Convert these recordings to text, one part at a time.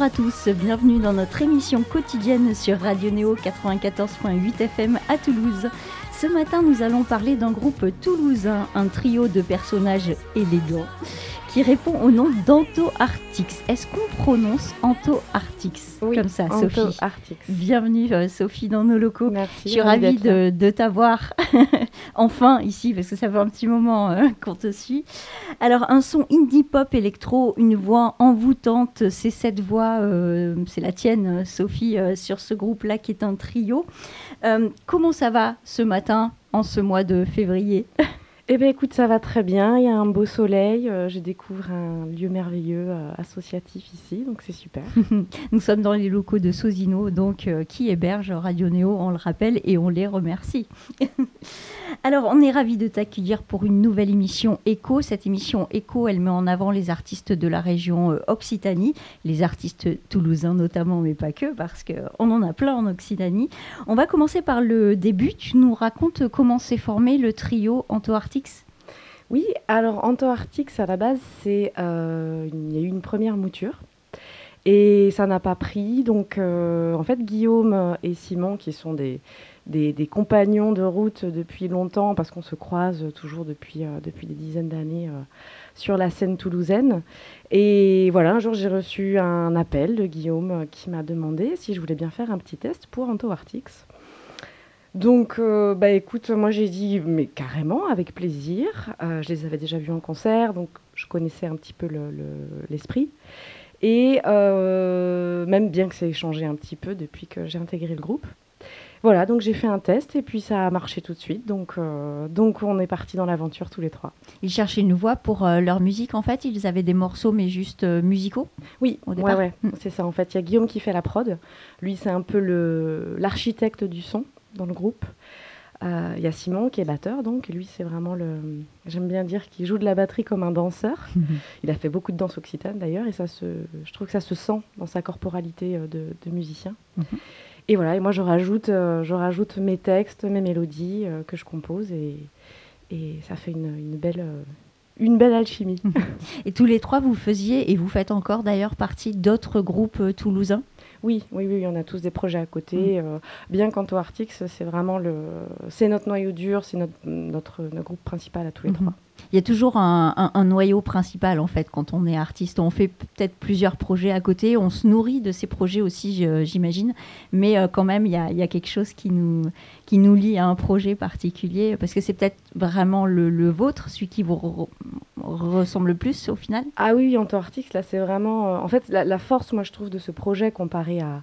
Bonjour à tous, bienvenue dans notre émission quotidienne sur Radio Néo 94.8 FM à Toulouse. Ce matin, nous allons parler d'un groupe toulousain, un trio de personnages élégants qui répond au nom d'Anto Artix. Est-ce qu'on prononce Anto Artix Oui, comme ça, Anto Sophie Artix. Bienvenue euh, Sophie dans nos locaux. Merci. Je suis ravie de, de t'avoir enfin ici parce que ça fait un petit moment euh, qu'on te suit. Alors un son indie pop électro, une voix envoûtante, c'est cette voix, euh, c'est la tienne Sophie sur ce groupe-là qui est un trio. Comment ça va ce matin en ce mois de février? Eh bien, écoute, ça va très bien. Il y a un beau soleil. euh, je découvre un lieu merveilleux euh, associatif ici, donc c'est super. Nous sommes dans les locaux de Sosino, donc euh, qui héberge Radio Néo, on le rappelle, et on les remercie. Alors, on est ravis de t'accueillir pour une nouvelle émission Echo. Cette émission Echo, elle met en avant les artistes de la région Occitanie, les artistes toulousains notamment, mais pas que, parce qu'on en a plein en Occitanie. On va commencer par le début. Tu nous racontes comment s'est formé le trio Anto-Artix Oui, alors Anto Artix, à la base, c'est euh, il y a eu une première mouture. Et ça n'a pas pris. Donc, euh, en fait, Guillaume et Simon, qui sont des, compagnons de route depuis longtemps, parce qu'on se croise toujours depuis, euh, des dizaines d'années sur la scène toulousaine. Et voilà, un jour, j'ai reçu un appel de Guillaume qui m'a demandé si je voulais bien faire un petit test pour Anto Artix. Donc, euh, bah écoute, moi j'ai dit, mais carrément, avec plaisir. Euh, je les avais déjà vus en concert, donc je connaissais un petit peu le- le- l'esprit. Et euh, même bien que ça ait changé un petit peu depuis que j'ai intégré le groupe. Voilà, donc j'ai fait un test et puis ça a marché tout de suite. Donc, donc on est parti dans l'aventure tous les trois. Ils cherchaient une voix pour leur musique, en fait. Ils avaient des morceaux, mais juste musicaux. Oui, Au ouais, départ. ouais, Mm. c'est ça en fait. Il y a Guillaume qui fait la prod. Lui, c'est un peu l'architecte du son dans le groupe. Euh, Il y a Simon qui est batteur, donc lui, c'est vraiment le. J'aime bien dire qu'il joue de la batterie comme un danseur. Il a fait beaucoup de danse occitane d'ailleurs, et ça se, je trouve que ça se sent dans sa corporalité euh, de, de musicien. Mhm. Et voilà, et moi je rajoute, euh, je rajoute mes textes, mes mélodies euh, que je compose, et, et ça fait une, une belle, euh, une belle alchimie. Et tous les trois, vous faisiez, et vous faites encore d'ailleurs partie d'autres groupes toulousains? Oui, oui, oui, on a tous des projets à côté. euh, bien qu'Anto Artix, c'est vraiment le, c'est notre noyau dur, c'est notre, notre, notre groupe principal à tous les Mhm. trois. Il y a toujours un, un- un noyau principal en fait quand on est artiste. On fait peut-être plusieurs projets à côté, on se nourrit de ces projets aussi, j'imagine, mais euh, quand même il y a, il y a quelque chose qui nous, qui nous lie à un projet particulier parce que c'est peut-être vraiment le, le vôtre, celui qui vous ressemble le plus au final? Ah oui, oui, Anto Artix, là, c'est vraiment. euh, en fait, la, force, moi, je trouve, de ce projet comparé à,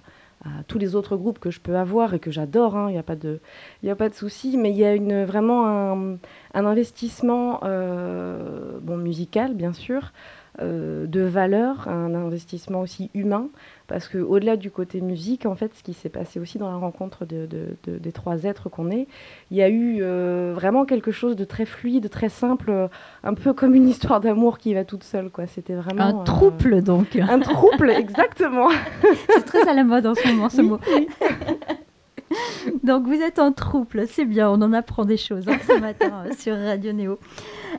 tous les autres groupes que je peux avoir et que j'adore, hein, il n'y a pas de, a pas de souci, mais il y a une, vraiment un, investissement, euh, bon, musical, bien sûr, de valeur, un investissement aussi humain, parce que au-delà du côté musique, en fait, ce qui s'est passé aussi dans la rencontre de, de- de- des trois êtres qu'on est, il y a eu euh, vraiment quelque chose de très fluide, très simple, euh, un peu comme une histoire d'amour qui va toute seule, quoi. C'était vraiment un euh, trouble donc. un trouble, exactement. c'est très à la mode en ce moment ce Oui, mot. Donc vous êtes en trouble, c'est bien, on en apprend des choses hein, ce matin euh, sur Radio Néo.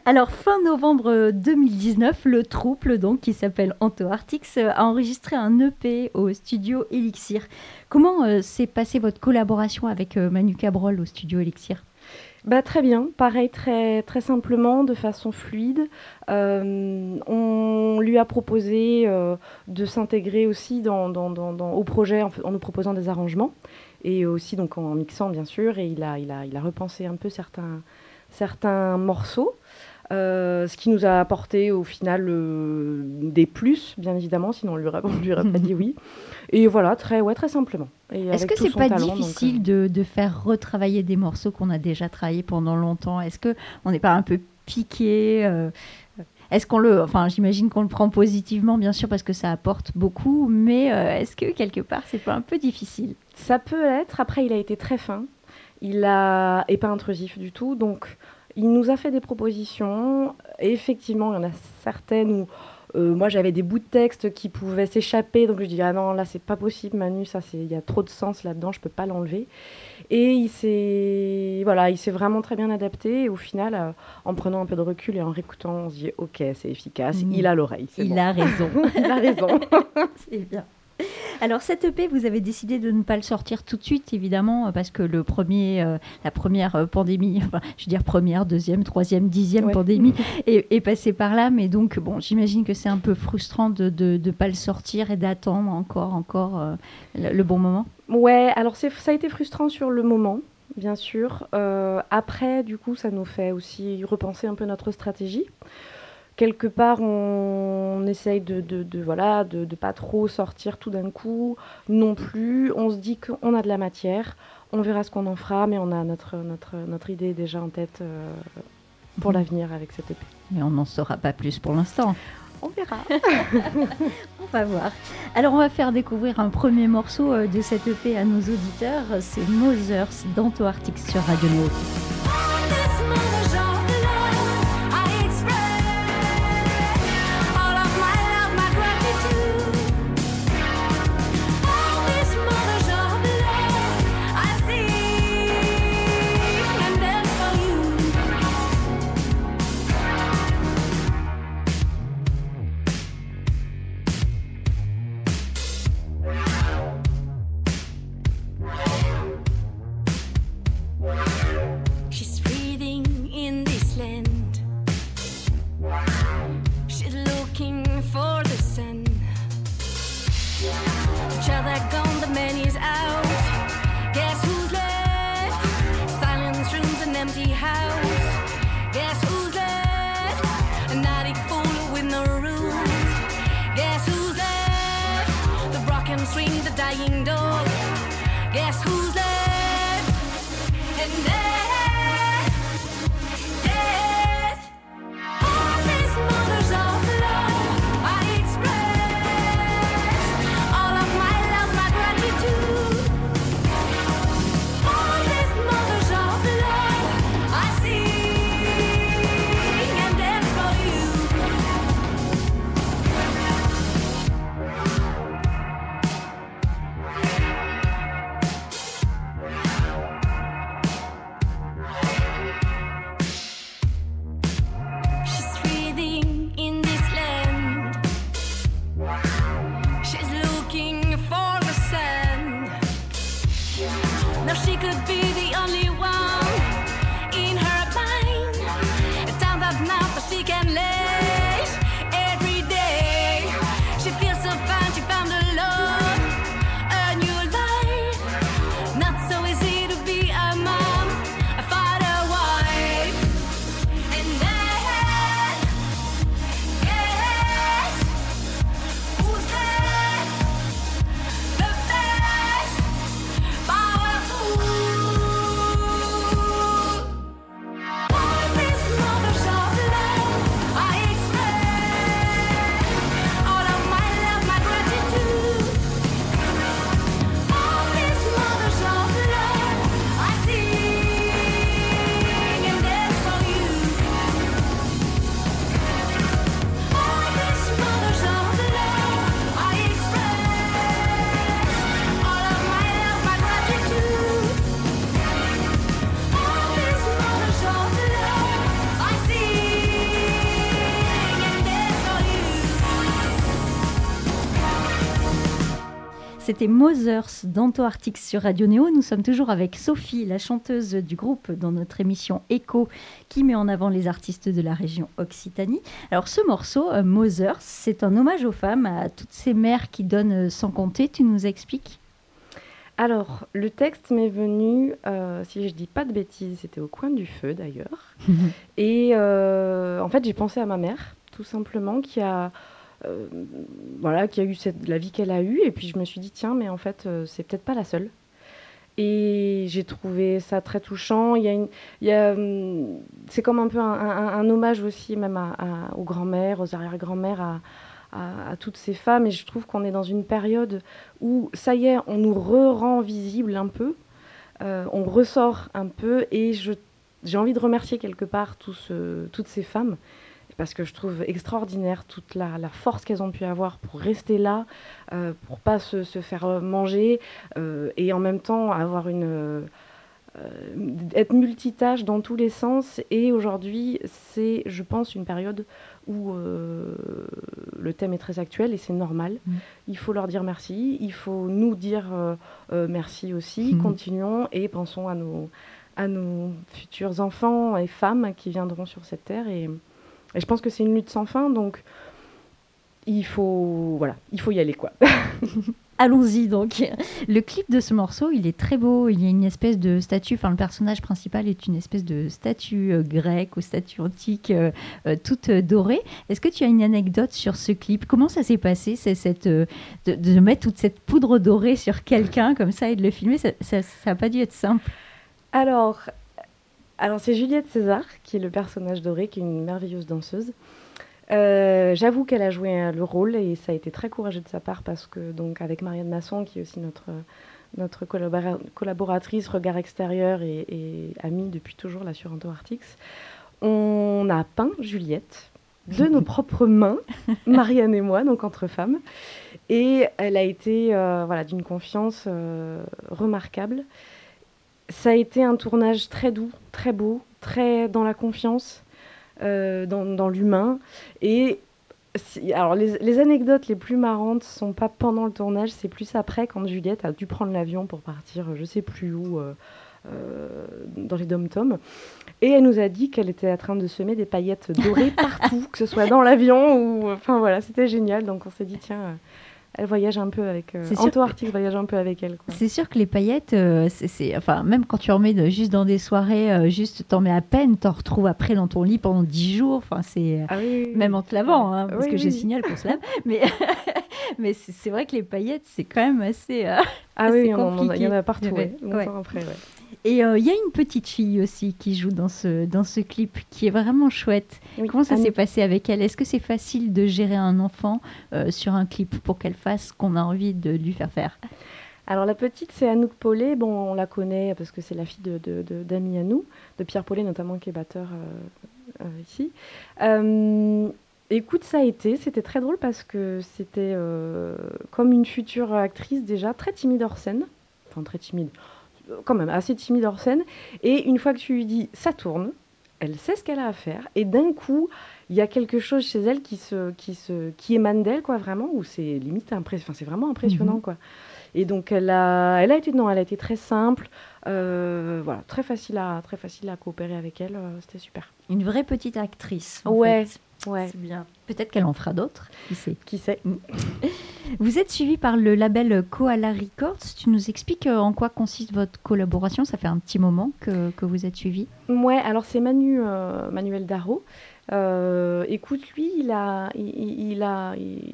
Alors fin novembre euh, 2019, le trouble donc qui s'appelle Anto Artix euh, a enregistré un EP au studio Elixir. Comment euh, s'est passée votre collaboration avec euh, Manu Cabrol au studio Elixir? Bah, très bien, pareil, très, très simplement, de façon fluide. Euh, on lui a proposé euh, de s'intégrer aussi dans, dans- dans- au projet en, en nous proposant des arrangements et aussi donc en mixant bien sûr. Et il a, il a, il a repensé un peu certains, certains morceaux. Euh, ce qui nous a apporté au final euh, des plus, bien évidemment, sinon on lui aurait, on lui aurait pas dit oui. Et voilà, très, ouais, très simplement. Est-ce que c'est pas talent, donc, difficile euh, de, de faire retravailler des morceaux qu'on a déjà travaillés pendant longtemps? Est-ce que on n'est pas un peu piqué Est-ce qu'on le, enfin, j'imagine qu'on le prend positivement, bien sûr, parce que ça apporte beaucoup, mais euh, est-ce que quelque part, c'est pas un peu difficile? Ça peut être. Après, il a été très fin. Il a et pas intrusif du tout. Donc, il nous a fait des propositions. Et effectivement, il y en a certaines où euh, moi, j'avais des bouts de texte qui pouvaient s'échapper, donc je dis ah non, là c'est pas possible, Manu, ça c'est, il y a trop de sens là-dedans, je peux pas l'enlever. Et il s'est, voilà, il s'est vraiment très bien adapté. Et au final, euh, en prenant un peu de recul et en réécoutant, on se dit ok, c'est efficace, Mmh. il a l'oreille. Il bon. a raison. il a raison. C'est bien. Alors cette EP, vous avez décidé de ne pas le sortir tout de suite, évidemment, euh, parce que le premier, euh, la première euh, pandémie, enfin, je veux dire première, deuxième, troisième, dixième Ouais. pandémie est, est passée par là. Mais donc, bon, j'imagine que c'est un peu frustrant de ne pas le sortir et d'attendre encore, encore euh, le, bon moment. Ouais, alors ça a été frustrant sur le moment, bien sûr. Euh, après, du coup, ça nous fait aussi repenser un peu notre stratégie. Quelque part, on, on essaye de, de, de, voilà, de, de pas trop sortir tout d'un coup, non plus. On se dit qu'on a de la matière, on verra ce qu'on en fera, mais on a notre, notre, notre idée déjà en tête euh, pour Mhm. l'avenir avec cette EP. Mais on n'en saura pas plus pour l'instant. On verra. On va voir. Alors, on va faire découvrir un premier morceau euh, de cette EP à nos auditeurs. C'est Mothers d'Anto Arctic sur Radio Néo. C'était Mothers d'Anto Arctic sur Radio Néo. Nous sommes toujours avec Sophie, la chanteuse du groupe dans notre émission Echo, qui met en avant les artistes de la région Occitanie. Alors ce morceau, euh, Mothers, c'est un hommage aux femmes, à toutes ces mères qui donnent euh, sans compter. Tu nous expliques? Alors, le texte m'est venu, euh, si je dis pas de bêtises, c'était au coin du feu d'ailleurs. Et euh, en fait, j'ai pensé à ma mère, tout simplement, qui a, euh, voilà, qui a eu cette, la vie qu'elle a eue. Et puis je me suis dit, tiens, mais en fait, euh, c'est peut-être pas la seule. Et j'ai trouvé ça très touchant. Il y a une, il y a, hum, c'est comme un peu un, hommage aussi, même à- aux grands-mères, aux arrière-grands-mères, à, toutes ces femmes. Et je trouve qu'on est dans une période où, ça y est, on nous re-rend visible un peu. Euh, on ressort un peu. Et je, j'ai envie de remercier quelque part toutes ces femmes. Parce que je trouve extraordinaire toute la, la force qu'elles ont pu avoir pour rester là, euh, pour pas se, se faire manger, euh, et en même temps avoir une, euh, être multitâche dans tous les sens. Et aujourd'hui, c'est, je pense, une période où euh, le thème est très actuel et c'est normal. Mm. Il faut leur dire merci, il faut nous dire euh, merci aussi, Mm. continuons et pensons à nos, à nos futurs enfants et femmes qui viendront sur cette terre. Et, et je pense que c'est une lutte sans fin, donc il faut, voilà, il faut y aller quoi. Allons-y donc. Le clip de ce morceau, il est très beau. Il y a une espèce de statue, enfin le personnage principal est une espèce de statue euh, grecque ou statue antique euh, euh, toute euh, dorée. Est-ce que tu as une anecdote sur ce clip? Comment ça s'est passé c'est cette, euh, de, de mettre toute cette poudre dorée sur quelqu'un comme ça et de le filmer? Ça n'a pas dû être simple. Alors, alors c'est Juliette César, qui est le personnage doré, qui est une merveilleuse danseuse. Euh, J'avoue qu'elle a joué le rôle et ça a été très courageux de sa part parce que, donc, avec Marianne Masson, qui est aussi notre, notre collabora- collaboratrice, regard extérieur et, et amie depuis toujours là sur Antarctics, on a peint Juliette de nos propres mains, Marianne et moi, donc entre femmes. Et elle a été euh, voilà, d'une confiance euh, remarquable. Ça a été un tournage très doux, très beau, très dans la confiance, euh, dans, dans l'humain. Et si- alors les, les anecdotes les plus marrantes sont pas pendant le tournage, c'est plus après quand Juliette a dû prendre l'avion pour partir, je sais plus où, euh, euh, dans les dom-toms. Et elle nous a dit qu'elle était en train de semer des paillettes dorées partout, que ce soit dans l'avion ou, enfin voilà, c'était génial. Donc on s'est dit tiens, euh, elle voyage un peu avec, euh, Anto Arctic voyage un peu avec elle. C'est sûr que les paillettes, euh, c'est- enfin, même quand tu en mets de- juste dans des soirées, euh, juste t'en mets à peine, t'en retrouves après dans ton lit pendant 10 jours. Enfin, c'est Ah oui, oui, oui. même en te lavant, hein, parce Oui, que je oui. signale qu'on se lave. Mais, mais c'est vrai que les paillettes, c'est quand même assez. euh, Ah oui, c'est il y en a- partout, Ouais, ouais, ouais. longtemps après, ouais. Et euh, il y a une petite fille aussi qui joue dans ce, dans ce clip qui est vraiment chouette. Oui, Comment ça s'est passé avec elle? Est-ce que c'est facile de gérer un enfant euh, sur un clip pour qu'elle fasse ce qu'on a envie de lui faire faire? Alors la petite, c'est Anouk Paulet. Bon, on la connaît parce que c'est la fille de, de, de- d'amis à nous, de Pierre Paulet notamment, qui est batteur euh, ici. Écoute, ça a été, c'était très drôle parce que c'était euh, comme une future actrice déjà, très timide hors scène. Enfin, très timide, quand même, assez timide hors scène. Et une fois que tu lui dis, ça tourne, elle sait ce qu'elle a à faire. Et d'un coup, il y a quelque chose chez elle qui, se, qui, se, qui émane d'elle, quoi, vraiment, où c'est limite impressionnant. C'est vraiment impressionnant, Mhm. quoi. Et donc, elle a, elle a été, non, elle a été très simple, euh, voilà, très facile à, très facile à coopérer avec elle. euh, C'était super. Une vraie petite actrice. en Ouais, fait. Ouais. C'est bien. Peut-être qu'elle en fera d'autres, qui sait. Qui sait Vous êtes suivi par le label Koala Records. Tu nous expliques euh, en quoi consiste votre collaboration Ça fait un petit moment que, que vous êtes suivi. Ouais, alors c'est Manu, euh, Manuel Darro. Euh, écoute, lui, il a, il, il- il a, il,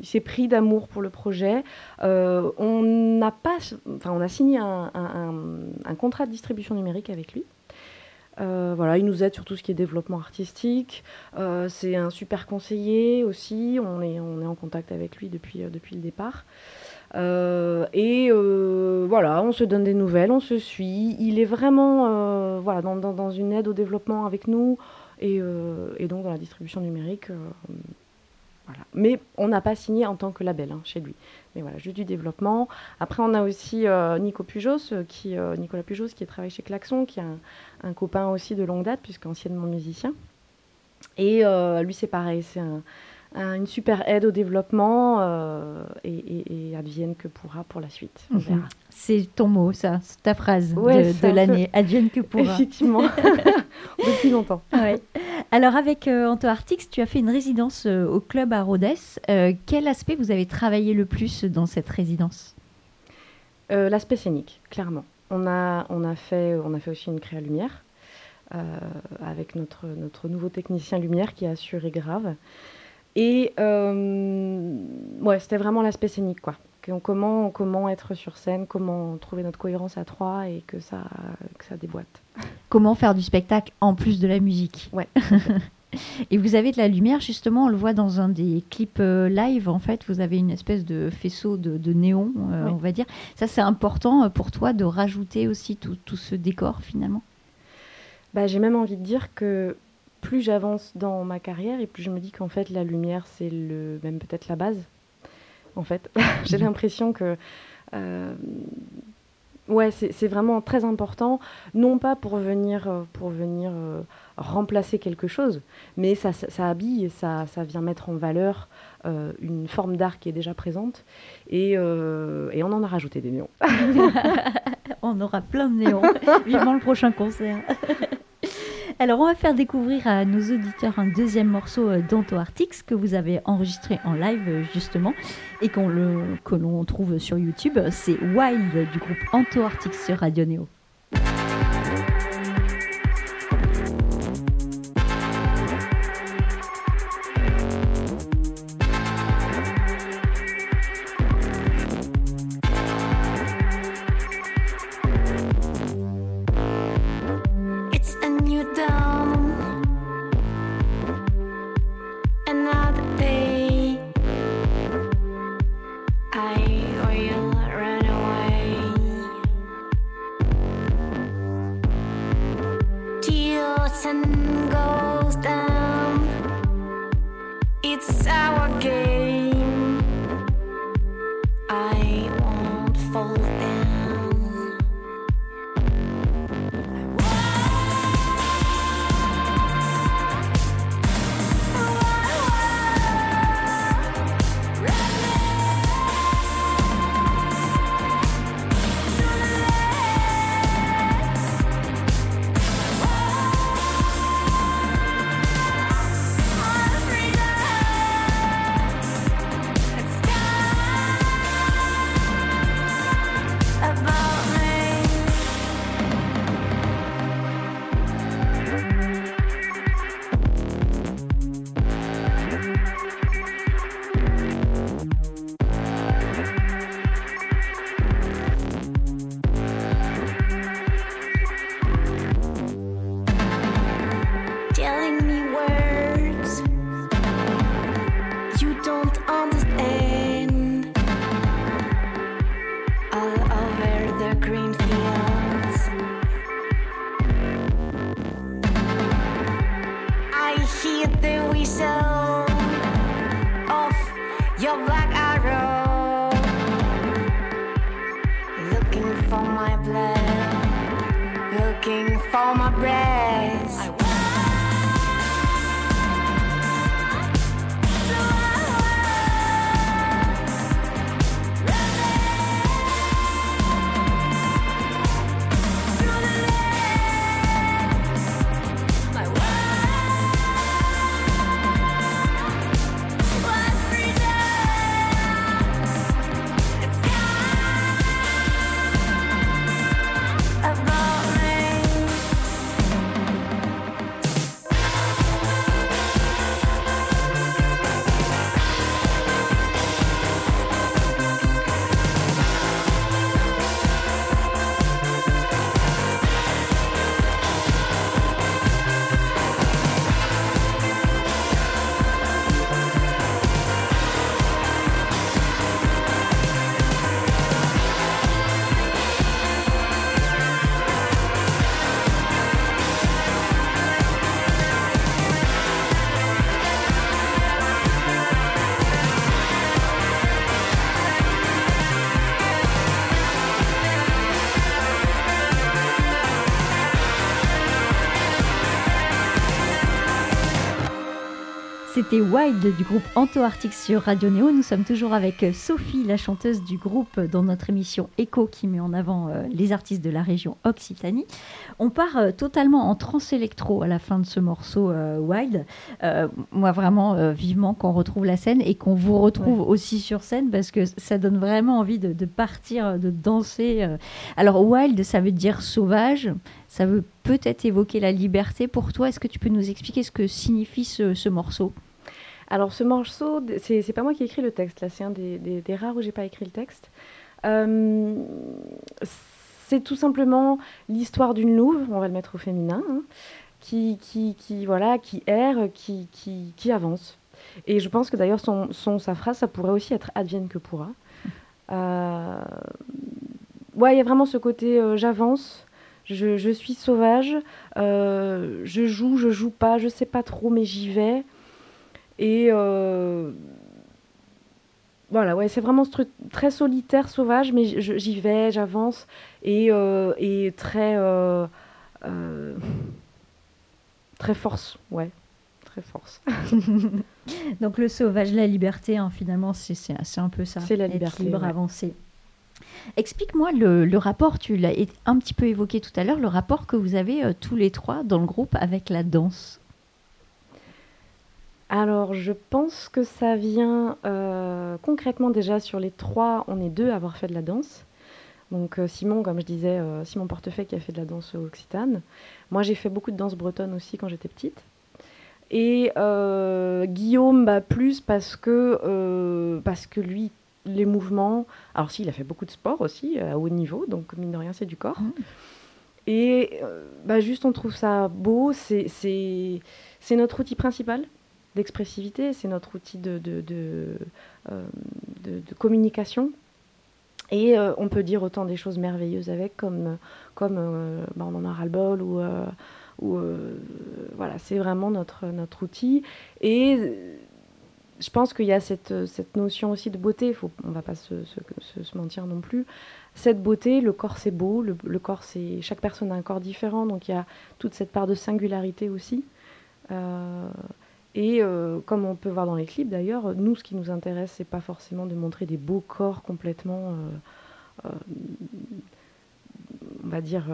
il s'est pris d'amour pour le projet. Euh, on n'a pas, enfin, on a signé un, un- un- un contrat de distribution numérique avec lui. Euh, voilà, il nous aide sur tout ce qui est développement artistique. Euh, c'est un super conseiller aussi. On est, en contact avec lui depuis, euh, le départ. Et voilà, on se donne des nouvelles, on se suit. Il est vraiment dans, une aide au développement avec nous et donc dans la distribution numérique. Mais on n'a pas signé en tant que label hein, chez lui. Mais voilà, juste du développement. Après, on a aussi euh, Pujos, euh, qui, euh, Nicolas Pujos, qui travaille chez Klaxon, qui est un, copain aussi de longue date, puisqu'anciennement musicien. Et lui, c'est pareil, c'est un- un- une super aide au développement euh, et, et- et advienne que pourra pour la suite. On Mhm. verra. C'est ton mot, ça, c'est ta phrase Ouais, de, de peu- l'année. Advienne que pourra. Effectivement, depuis longtemps. Ouais. Alors avec euh, Anto Artix, tu as fait une résidence euh, au club à Rhodes. Euh, quel aspect vous avez travaillé le plus dans cette résidence? L'aspect scénique, clairement. On a, on, a fait, on a fait aussi une créa lumière euh, avec notre, notre nouveau technicien lumière qui a assuré grave. Et euh, ouais, c'était vraiment l'aspect scénique, quoi. comment, comment être sur scène, comment trouver notre cohérence à trois et que ça, que ça déboîte. Comment faire du spectacle en plus de la musique Ouais. Et vous avez de la lumière, justement, on le voit dans un des clips euh, live, en fait, vous avez une espèce de faisceau de, de néon, euh, Oui. on va dire. Ça, c'est important pour toi de rajouter aussi tout, tout ce décor, finalement? Bah, j'ai même envie de dire que plus j'avance dans ma carrière et plus je me dis qu'en fait la lumière c'est le même peut-être la base. En fait, j'ai Mhm. l'impression que euh, ouais c'est vraiment très important, non pas pour venir euh, pour venir euh, remplacer quelque chose, mais ça, ça, ça habille, ça ça vient mettre en valeur euh, une forme d'art qui est déjà présente et, et on en a rajouté des néons. On aura plein de néons. Vivement le prochain concert. Alors, on va faire découvrir à nos auditeurs un deuxième morceau euh, d'Anto Artix que vous avez enregistré en live, euh, justement, et qu'on le, que l'on trouve sur YouTube. C'est Wild du groupe Anto Artix sur Radio Néo. C'était Wild du groupe Anto Arctic sur Radio Néo. Nous sommes toujours avec euh, Sophie, la chanteuse du groupe, euh, dans notre émission Echo qui met en avant euh, les artistes de la région Occitanie. On part totalement en trance électro à la fin de ce morceau Wild. Euh, moi, vraiment, vivement qu'on retrouve la scène et qu'on vous retrouve aussi sur scène parce que ça donne vraiment envie de, de partir, de danser. Alors, Wild, ça veut dire sauvage. Ça veut peut-être évoquer la liberté pour toi. Est-ce que tu peux nous expliquer ce que signifie ce, ce morceau? Alors ce morceau, c'est pas moi qui ai écrit le texte, là c'est un des, rares où j'ai pas écrit le texte. Euh, c'est tout simplement l'histoire d'une louve, on va le mettre au féminin, hein, qui, voilà, qui erre, qui, qui, avance. Et je pense que d'ailleurs son- sa phrase, ça pourrait aussi être advienne que pourra. Euh, ouais, il y a vraiment ce côté euh, j'avance, je, je suis sauvage, euh, je joue, je joue pas, je sais pas trop, mais j'y vais. Et euh, voilà, ouais, c'est vraiment ce truc très solitaire, sauvage, mais j'y vais, j'avance, et, euh, et très, très force, ouais, très force. Donc le sauvage, la liberté, hein, finalement, c'est un peu ça. C'est la être liberté, libre, ouais. avancer. Explique-moi le, rapport, tu l'as un petit peu évoqué tout à l'heure, le rapport que vous avez euh, tous les trois dans le groupe avec la danse. Alors, je pense que ça vient euh, concrètement déjà sur les trois, on est deux à avoir fait de la danse. Donc euh, Simon, comme je disais, Simon Portefeuille qui a fait de la danse occitane. Moi, j'ai fait beaucoup de danse bretonne aussi quand j'étais petite. Et Guillaume, bah, plus parce que, parce que lui, les mouvements. Alors, si, il a fait beaucoup de sport aussi, à haut niveau, donc mine de rien, c'est du corps. Mhm. Et euh, bah, juste, on trouve ça beau. C'est notre outil principal d'expressivité, c'est notre outil de, de, de, euh, de- communication. Et euh, on peut dire autant des choses merveilleuses avec, comme, comme euh, bah, on en a ras-le-bol, ou, euh, ou euh, voilà, c'est vraiment notre, notre outil. Et euh, je pense qu'il y a cette, cette notion aussi de beauté, faut, on ne va pas se, se, se- mentir non plus. Cette beauté, le corps c'est beau, le, corps c'est. Chaque personne a un corps différent, donc il y a toute cette part de singularité aussi. Euh, et euh, comme on peut voir dans les clips d'ailleurs, nous ce qui nous intéresse, c'est pas forcément de montrer des beaux corps complètement, euh, euh, on va dire,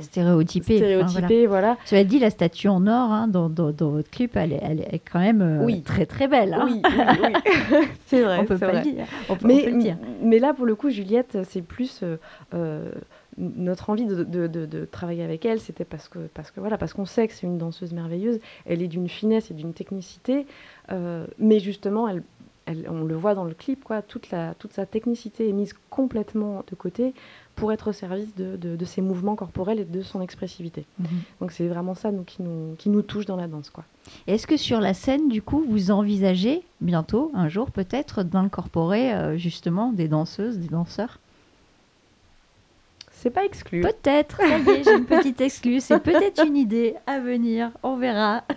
Stéréotypé. enfin, voilà. voilà. Cela dit, la statue en or hein, dans, dans- dans votre clip, elle est, elle est quand même euh, Oui. très très belle. hein. Oui, oui, oui. c'est vrai. on peut pas vrai. le dire. On peut, on Mais, peut le dire. mais là, pour le coup, Juliette, c'est plus euh, euh, notre envie de, de- de- de travailler avec elle, c'était parce que, parce que voilà, parce qu'on sait que c'est une danseuse merveilleuse. Elle est d'une finesse et d'une technicité, euh, mais justement, elle, elle- on le voit dans le clip, quoi, toute, la, toute sa technicité est mise complètement de côté pour être au service de, de- de ses mouvements corporels et de son expressivité. Mhm. Donc c'est vraiment ça nous, qui, nous, qui nous touche dans la danse, quoi. Est-ce que sur la scène, du coup, vous envisagez bientôt, un jour peut-être, d'incorporer euh, justement des danseuses, des danseurs? C'est pas exclu. Peut-être, ça y est, j'ai une petite exclue. C'est peut-être une idée à venir, on verra.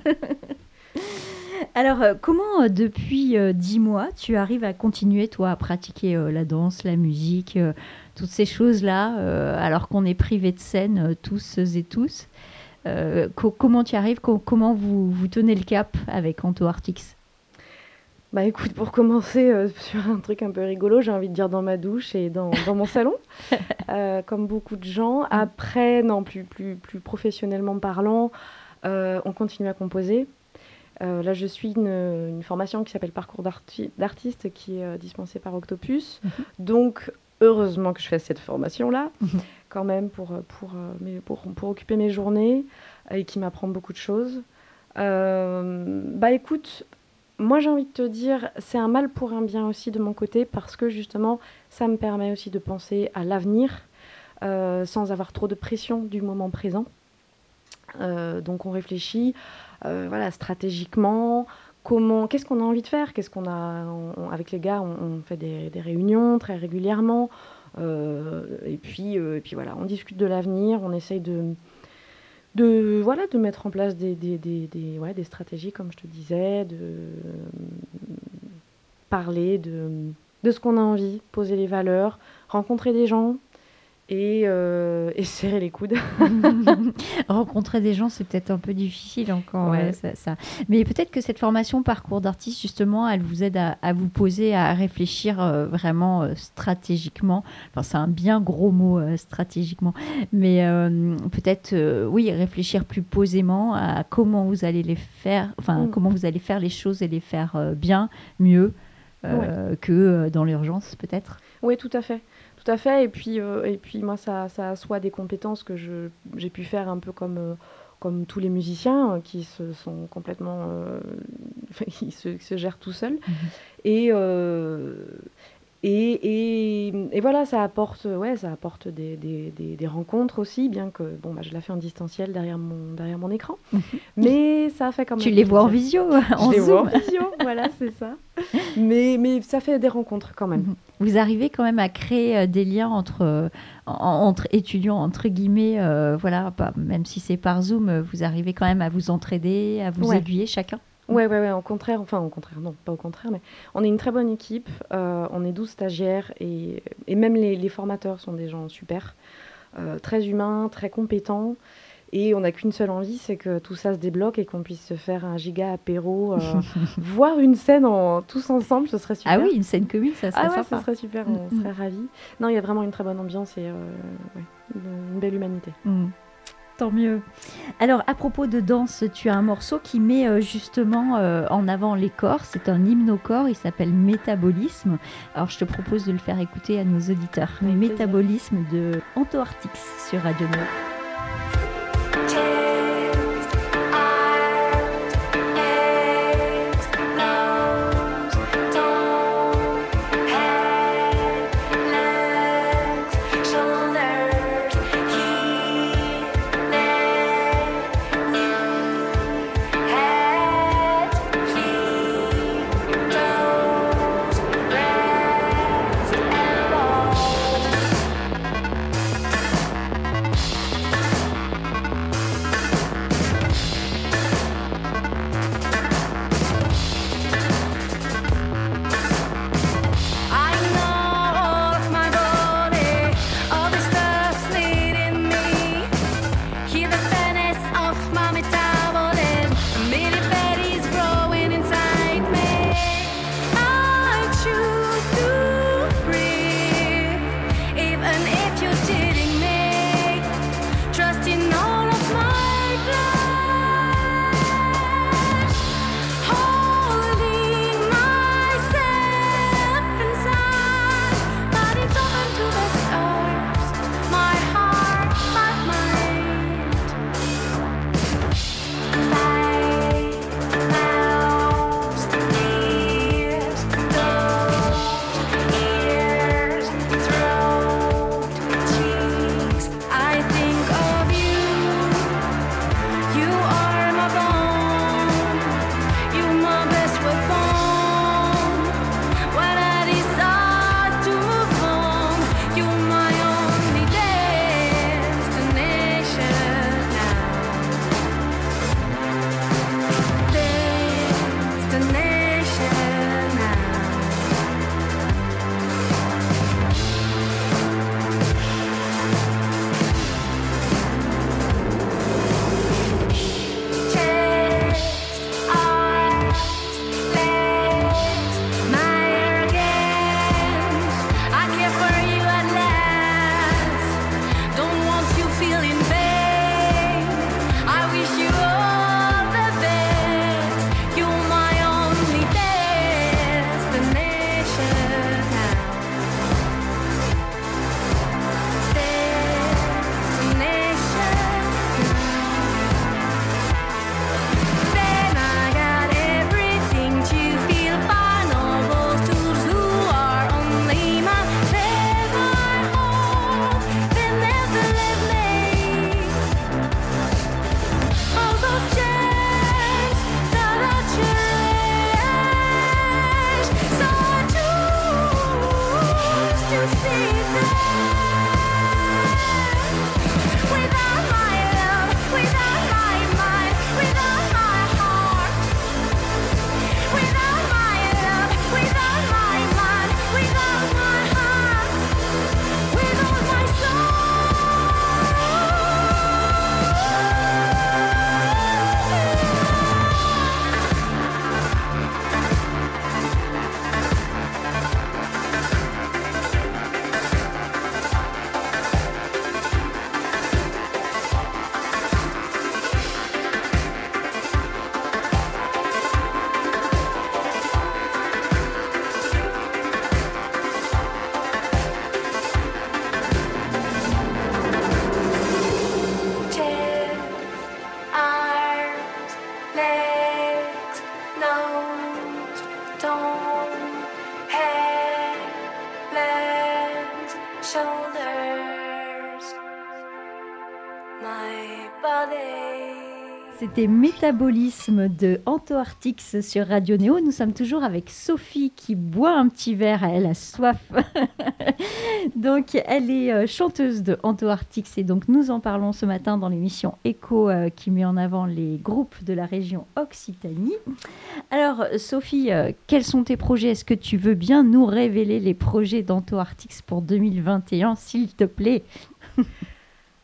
Alors, euh, comment euh, depuis euh, dix mois tu arrives à continuer, toi, à pratiquer la danse, la musique, toutes ces choses-là, alors qu'on est privé de scène, tous et tous co- Comment tu arrives Co- Comment vous, vous tenez le cap avec Anto Artix? Bah écoute, pour commencer euh, sur un truc un peu rigolo, j'ai envie de dire dans ma douche et dans, dans mon salon, euh, comme beaucoup de gens. Après, non, plus, plus, plus professionnellement parlant, euh, on continue à composer. Euh, là, je suis une, une formation qui s'appelle Parcours d'arti- d'artiste qui est euh, dispensée par Octopus. Mhm. Donc, heureusement que je fais cette formation-là, Mhm. quand même, pour, euh, pour, pour, pour occuper mes journées et qui m'apprend beaucoup de choses. Euh, bah écoute, moi j'ai envie de te dire, c'est un mal pour un bien aussi de mon côté parce que justement, ça me permet aussi de penser à l'avenir euh, sans avoir trop de pression du moment présent. Euh, donc on réfléchit, voilà, stratégiquement, comment, qu'est-ce qu'on a envie de faire, qu'est-ce qu'on a, avec les gars, on, fait des, des réunions très régulièrement, euh, et puis, euh, puis voilà, on discute de l'avenir, on essaye de, mettre en place des, des, des, stratégies, comme je te disais, de euh, parler de, de ce qu'on a envie, poser les valeurs, rencontrer des gens et, euh, et serrer les coudes. Rencontrer des gens, c'est peut-être un peu difficile encore. Ouais. ouais, ça, ça. Mais peut-être que cette formation parcours d'artiste, justement, elle vous aide à, à vous poser, à réfléchir euh, vraiment euh, stratégiquement. Enfin, c'est un bien gros mot, stratégiquement. Mais peut-être, oui, réfléchir plus posément à comment vous allez les faire, enfin, Mm. comment vous allez faire les choses et les faire bien, mieux. que dans l'urgence peut-être. Oui, tout à fait. Tout à fait. Et puis, euh, et puis moi, ça, ça assoit des compétences que je- j'ai pu faire un peu comme, euh, comme tous les musiciens euh, qui se sont complètement euh, se, se gère tout seul. Et, euh, et, et, et voilà, ça apporte, ouais, ça apporte des, des, des- des rencontres aussi, bien que bon, bah, je la fais en distanciel derrière mon, derrière mon écran. Mais ça fait quand même. Tu les vois en visio, en Je les vois en visio, voilà, c'est ça. Mais, mais ça fait des rencontres quand même. Mhm. Vous arrivez quand même à créer euh, des liens entre, euh, en- entre étudiants, entre guillemets, euh, voilà, même si c'est par Zoom, vous arrivez quand même à vous entraider, à vous Ouais. aiguiller chacun? Ouais, ouais, ouais, au contraire, enfin au contraire, non, pas au contraire, mais on est une très bonne équipe, euh, on est 12 stagiaires et, et même les, les formateurs sont des gens super, euh, très humains, très compétents. Et on n'a qu'une seule envie, c'est que tout ça se débloque et qu'on puisse se faire un giga apéro, euh, voir une scène en, tous ensemble, ce serait super. Ah oui, une scène commune, ça serait Ah ouais, sympa. ce serait super, Mm, on serait ravis. Non, il y a vraiment une très bonne ambiance et ouais, une, une belle humanité. Mm. Tant mieux. Alors, à propos de danse, tu as un morceau qui met euh, justement euh, en avant les corps. C'est un hymne au corps, il s'appelle Métabolisme. Alors, je te propose de le faire écouter à nos auditeurs. Plaisir. Métabolisme de Antoartix sur Radio Neo. C'était Métabolisme de Antoartix sur Radio Néo. Nous sommes toujours avec Sophie qui boit un petit verre. Elle a soif. donc, elle est euh, chanteuse de Antoartix et donc nous en parlons ce matin dans l'émission Echo euh, qui met en avant les groupes de la région Occitanie. Alors, Sophie, euh, quels sont tes projets? Est-ce que tu veux bien nous révéler les projets d'Antoartix pour 2021, s'il te plaît?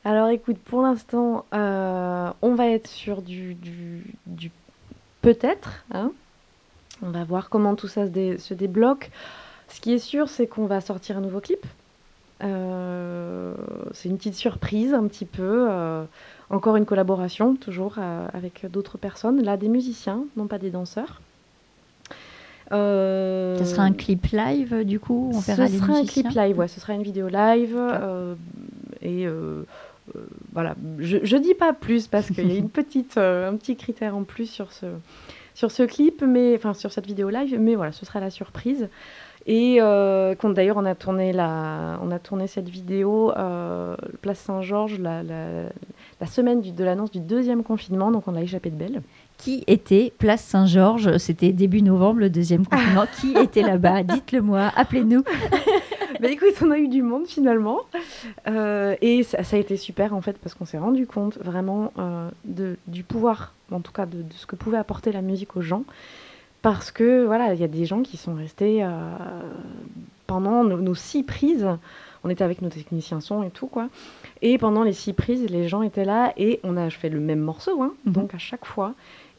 Alors écoute, pour l'instant, euh, on va être sur du, du, du peut-être. hein. On va voir comment tout ça se, dé- se débloque. Ce qui est sûr, c'est qu'on va sortir un nouveau clip. Euh, c'est une petite surprise un petit peu. euh, encore une collaboration, toujours avec d'autres personnes. Là, des musiciens, non pas des danseurs. Euh, Ce sera un clip live du coup On ce sera un clip live, ouais, ce sera une vidéo live. euh, et euh, voilà, je, je dis pas plus parce qu'il y a une petite, euh, un petit critère en plus sur ce, sur ce clip, mais enfin sur cette vidéo live, mais voilà, ce sera la surprise. Et euh, d'ailleurs on a tourné la, on a tourné cette vidéo euh, place Saint-Georges la, la, la semaine du- de l'annonce du deuxième confinement, donc on a échappé de belle. Qui était Place Saint-Georges? C'était début novembre, le deuxième confinement. Qui était là-bas? Dites-le moi, appelez-nous. Bah écoute, on a eu du monde finalement. Euh, et ça, ça a été super en fait parce qu'on s'est rendu compte vraiment euh, de, du pouvoir, en tout cas de, de ce que pouvait apporter la musique aux gens. Parce que voilà, il y a des gens qui sont restés euh, pendant nos, nos six prises. On était avec nos techniciens son et tout quoi. Et pendant les six prises, les gens étaient là et on a fait le même morceau, hein, Mhm. donc à chaque fois.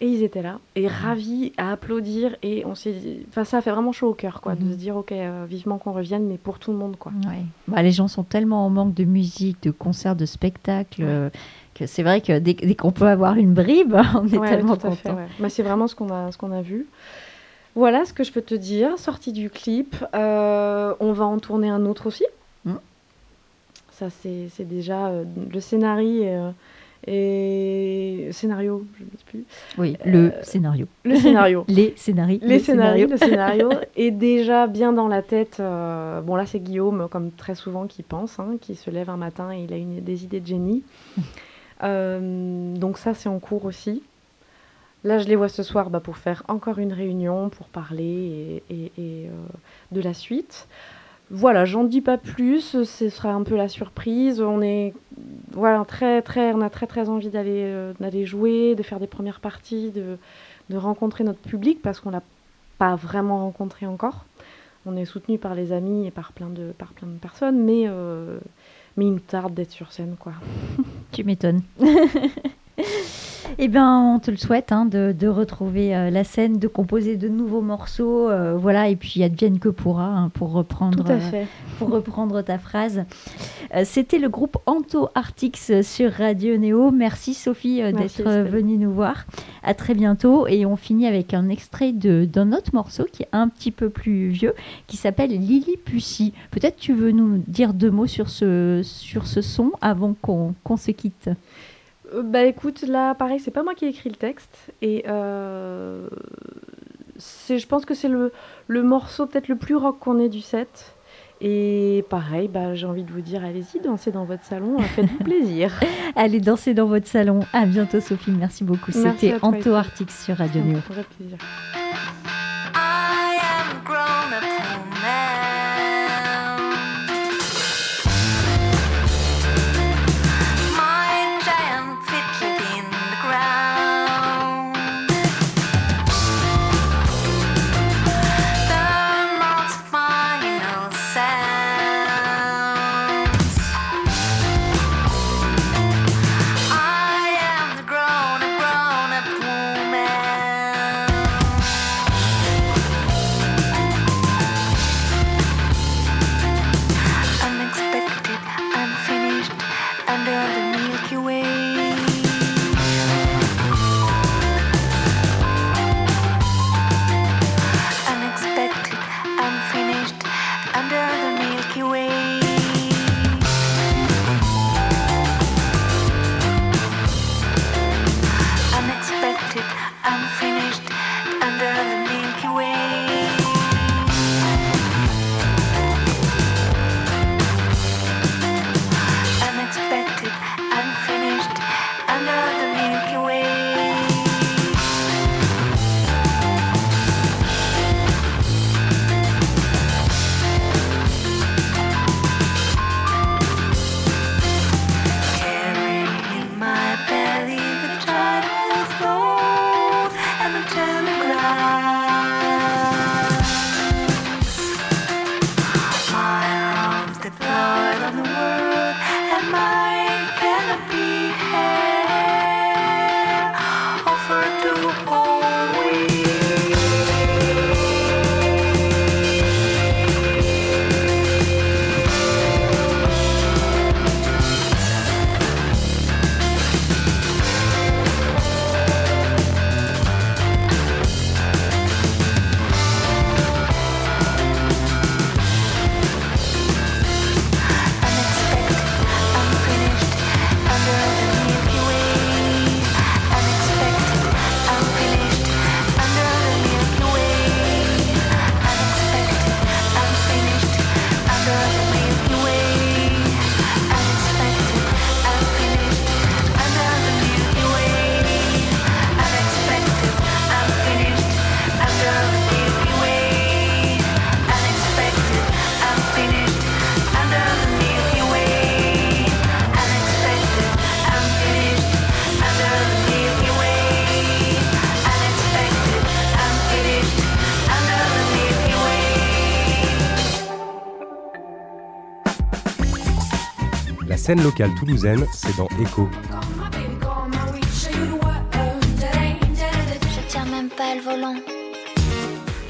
Et ils étaient là et ravis à applaudir et on s'est dit, enfin ça a fait vraiment chaud au cœur quoi, de Mhm. se dire ok euh, vivement qu'on revienne mais pour tout le monde quoi. Ouais. Bah, les gens sont tellement en manque de musique, de concerts, de spectacles, euh, que c'est vrai que dès, dès qu'on peut avoir une bribe, on est Ouais, tellement content. Bah, c'est vraiment ce qu'on a, ce qu'on a vu. Voilà ce que je peux te dire. Sortie du clip, euh, on va en tourner un autre aussi. Mm. Ça c'est, c'est déjà euh, le scénario et scénario, je ne sais plus. Oui, le Euh, scénario. Le scénario. Les scénarios. Les scénarios, le scénario est déjà bien dans la tête. euh, bon, là, c'est Guillaume, comme très souvent, qui pense, hein, qui se lève un matin et il a une, des idées de génie. Euh, donc, ça, c'est en cours aussi. Là, je les vois ce soir bah, pour faire encore une réunion, pour parler et, et- et, de la suite. Voilà, j'en dis pas plus, ce sera un peu la surprise. On est voilà, très, très, on a très très envie d'aller euh, d'aller jouer, de faire des premières parties, de, de rencontrer notre public parce qu'on l'a pas vraiment rencontré encore. On est soutenu par les amis et par plein de, par plein de personnes, mais, euh, mais il nous tarde d'être sur scène. quoi. Tu m'étonnes. Eh bien, on te le souhaite hein, de, de retrouver euh, la scène, de composer de nouveaux morceaux, euh, voilà, et puis advienne que pourra, hein, pour reprendre, euh, pour reprendre ta phrase. C'était le groupe Anto Artix sur Radio Néo. Merci Sophie d'être venue nous voir. À très bientôt, et on finit avec un extrait d'un autre morceau qui est un petit peu plus vieux, qui s'appelle Lily Pussy. Peut-être tu veux nous dire deux mots sur ce, sur ce son avant qu'on qu'on se quitte? Euh, Bah écoute, là, pareil, c'est pas moi qui ai écrit le texte. Et euh, c'est, je pense que c'est le, le morceau peut-être le plus rock qu'on ait du set. Et pareil, bah, j'ai envie de vous dire, allez-y, dansez dans votre salon, euh, faites-vous plaisir. Allez danser dans votre salon. À bientôt Sophie, merci beaucoup. C'était Anto. Artix sur Radio Néo. away. Scène locale toulousaine, c'est dans Echo. Je tiens même pas le volant.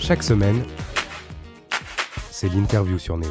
Chaque semaine, c'est l'interview sur Néo.